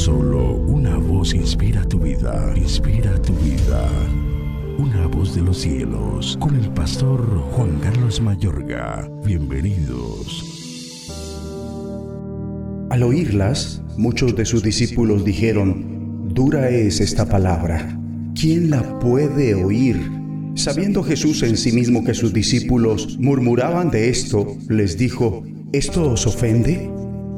Solo una voz inspira tu vida, inspira tu vida. Una voz de los cielos, con el pastor Juan Carlos Mayorga. Bienvenidos. Al oírlas, muchos de sus discípulos dijeron, Dura es esta palabra. ¿Quién la puede oír? Sabiendo Jesús en sí mismo que sus discípulos murmuraban de esto, les dijo, ¿esto os ofende?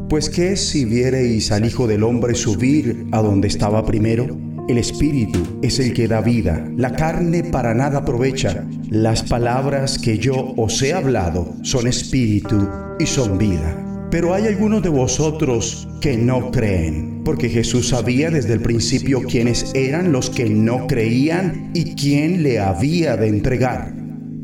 Pues qué si viereis al Hijo del Hombre subir a donde estaba primero? El Espíritu es el que da vida, la carne para nada aprovecha. Las palabras que yo os he hablado son espíritu y son vida. Pero hay algunos de vosotros que no creen, porque Jesús sabía desde el principio quiénes eran los que no creían y quién le había de entregar.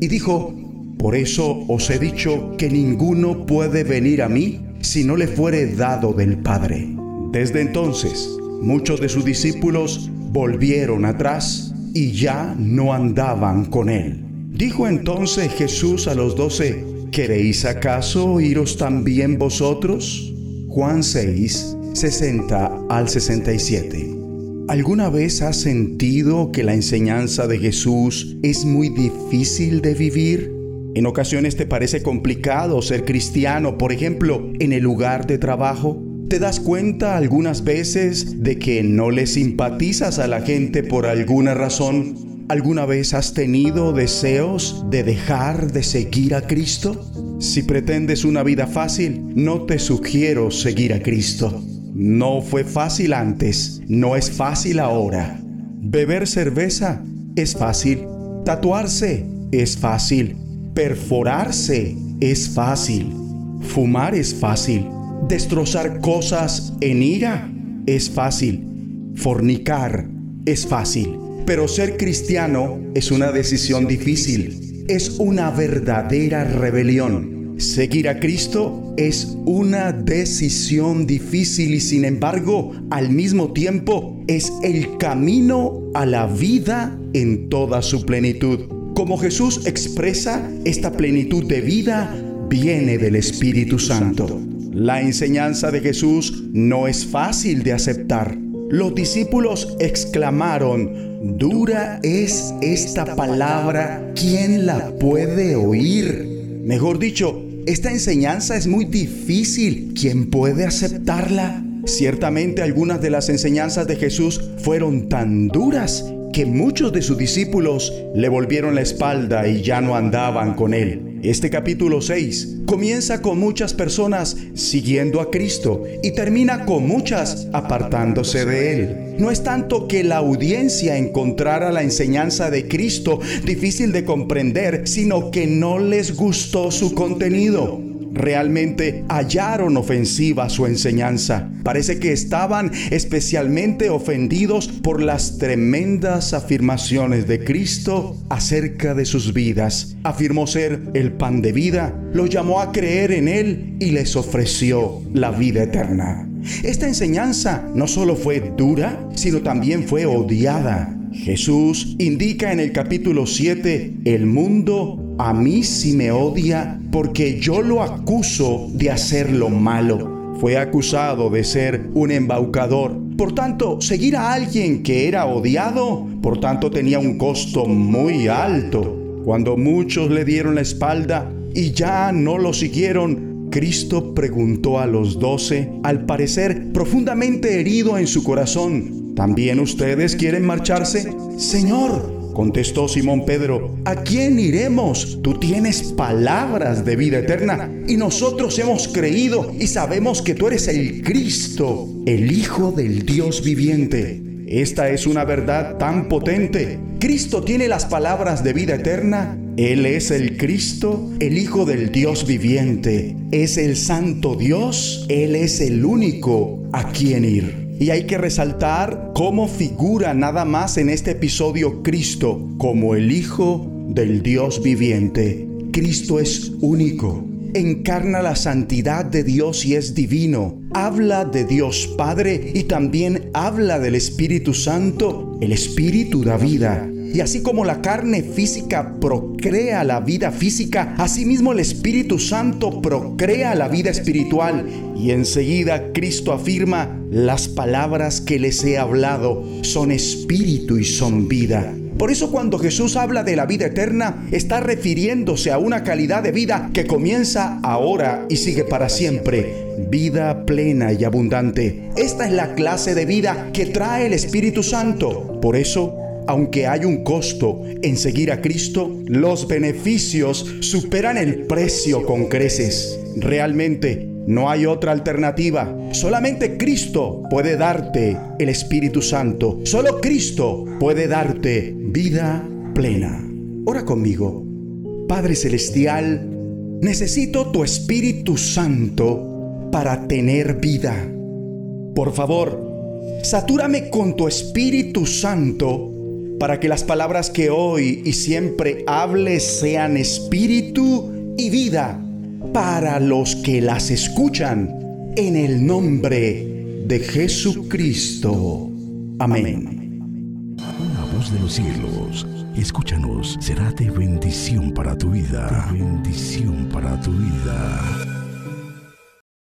Y dijo, por eso os he dicho que ninguno puede venir a mí si no le fuere dado del Padre. Desde entonces, muchos de sus discípulos volvieron atrás y ya no andaban con él. Dijo entonces Jesús a los doce, ¿queréis acaso iros también vosotros? Juan 6, 60 al 67. ¿Alguna vez has sentido que la enseñanza de Jesús es muy difícil de vivir? En ocasiones te parece complicado ser cristiano, por ejemplo, en el lugar de trabajo. ¿Te das cuenta algunas veces de que no le simpatizas a la gente por alguna razón? ¿Alguna vez has tenido deseos de dejar de seguir a Cristo? Si pretendes una vida fácil, no te sugiero seguir a Cristo. No fue fácil antes, no es fácil ahora. Beber cerveza es fácil. Tatuarse es fácil. Perforarse es fácil. Fumar es fácil. Destrozar cosas en ira es fácil. Fornicar es fácil. Pero ser cristiano es una decisión difícil. Es una verdadera rebelión. Seguir a Cristo es una decisión difícil y sin embargo al mismo tiempo es el camino a la vida en toda su plenitud. Como Jesús expresa esta plenitud de vida, viene del Espíritu Santo. La enseñanza de Jesús no es fácil de aceptar. Los discípulos exclamaron, dura es esta palabra, ¿quién la puede oír? Mejor dicho, esta enseñanza es muy difícil, ¿quién puede aceptarla? Ciertamente algunas de las enseñanzas de Jesús fueron tan duras que muchos de sus discípulos le volvieron la espalda y ya no andaban con él. Este capítulo 6 comienza con muchas personas siguiendo a Cristo y termina con muchas apartándose de él. No es tanto que la audiencia encontrara la enseñanza de Cristo difícil de comprender, sino que no les gustó su contenido realmente hallaron ofensiva su enseñanza. Parece que estaban especialmente ofendidos por las tremendas afirmaciones de Cristo acerca de sus vidas. Afirmó ser el pan de vida, los llamó a creer en Él y les ofreció la vida eterna. Esta enseñanza no solo fue dura, sino también fue odiada. Jesús indica en el capítulo 7, el mundo a mí sí me odia porque yo lo acuso de hacer lo malo. Fue acusado de ser un embaucador. Por tanto, seguir a alguien que era odiado, por tanto tenía un costo muy alto. Cuando muchos le dieron la espalda y ya no lo siguieron, Cristo preguntó a los doce, al parecer profundamente herido en su corazón, ¿también ustedes quieren marcharse? Señor, Contestó Simón Pedro, ¿a quién iremos? Tú tienes palabras de vida eterna y nosotros hemos creído y sabemos que tú eres el Cristo, el Hijo del Dios viviente. Esta es una verdad tan potente. Cristo tiene las palabras de vida eterna. Él es el Cristo, el Hijo del Dios viviente. Es el Santo Dios. Él es el único a quien ir. Y hay que resaltar cómo figura nada más en este episodio Cristo como el Hijo del Dios viviente. Cristo es único, encarna la santidad de Dios y es divino. Habla de Dios Padre y también habla del Espíritu Santo. El Espíritu da vida. Y así como la carne física procrea la vida física, asimismo el Espíritu Santo procrea la vida espiritual. Y enseguida Cristo afirma, las palabras que les he hablado son espíritu y son vida. Por eso cuando Jesús habla de la vida eterna, está refiriéndose a una calidad de vida que comienza ahora y sigue para siempre. Vida plena y abundante. Esta es la clase de vida que trae el Espíritu Santo. Por eso, aunque hay un costo en seguir a Cristo, los beneficios superan el precio con creces. Realmente, no hay otra alternativa. Solamente Cristo puede darte el Espíritu Santo. Solo Cristo puede darte vida plena. Ora conmigo. Padre Celestial, necesito tu Espíritu Santo para tener vida. Por favor, satúrame con tu Espíritu Santo para que las palabras que hoy y siempre hables sean espíritu y vida para los que las escuchan en el nombre de Jesucristo. Amén. Una voz de los cielos, escúchanos, será de bendición para tu vida. bendición para tu vida.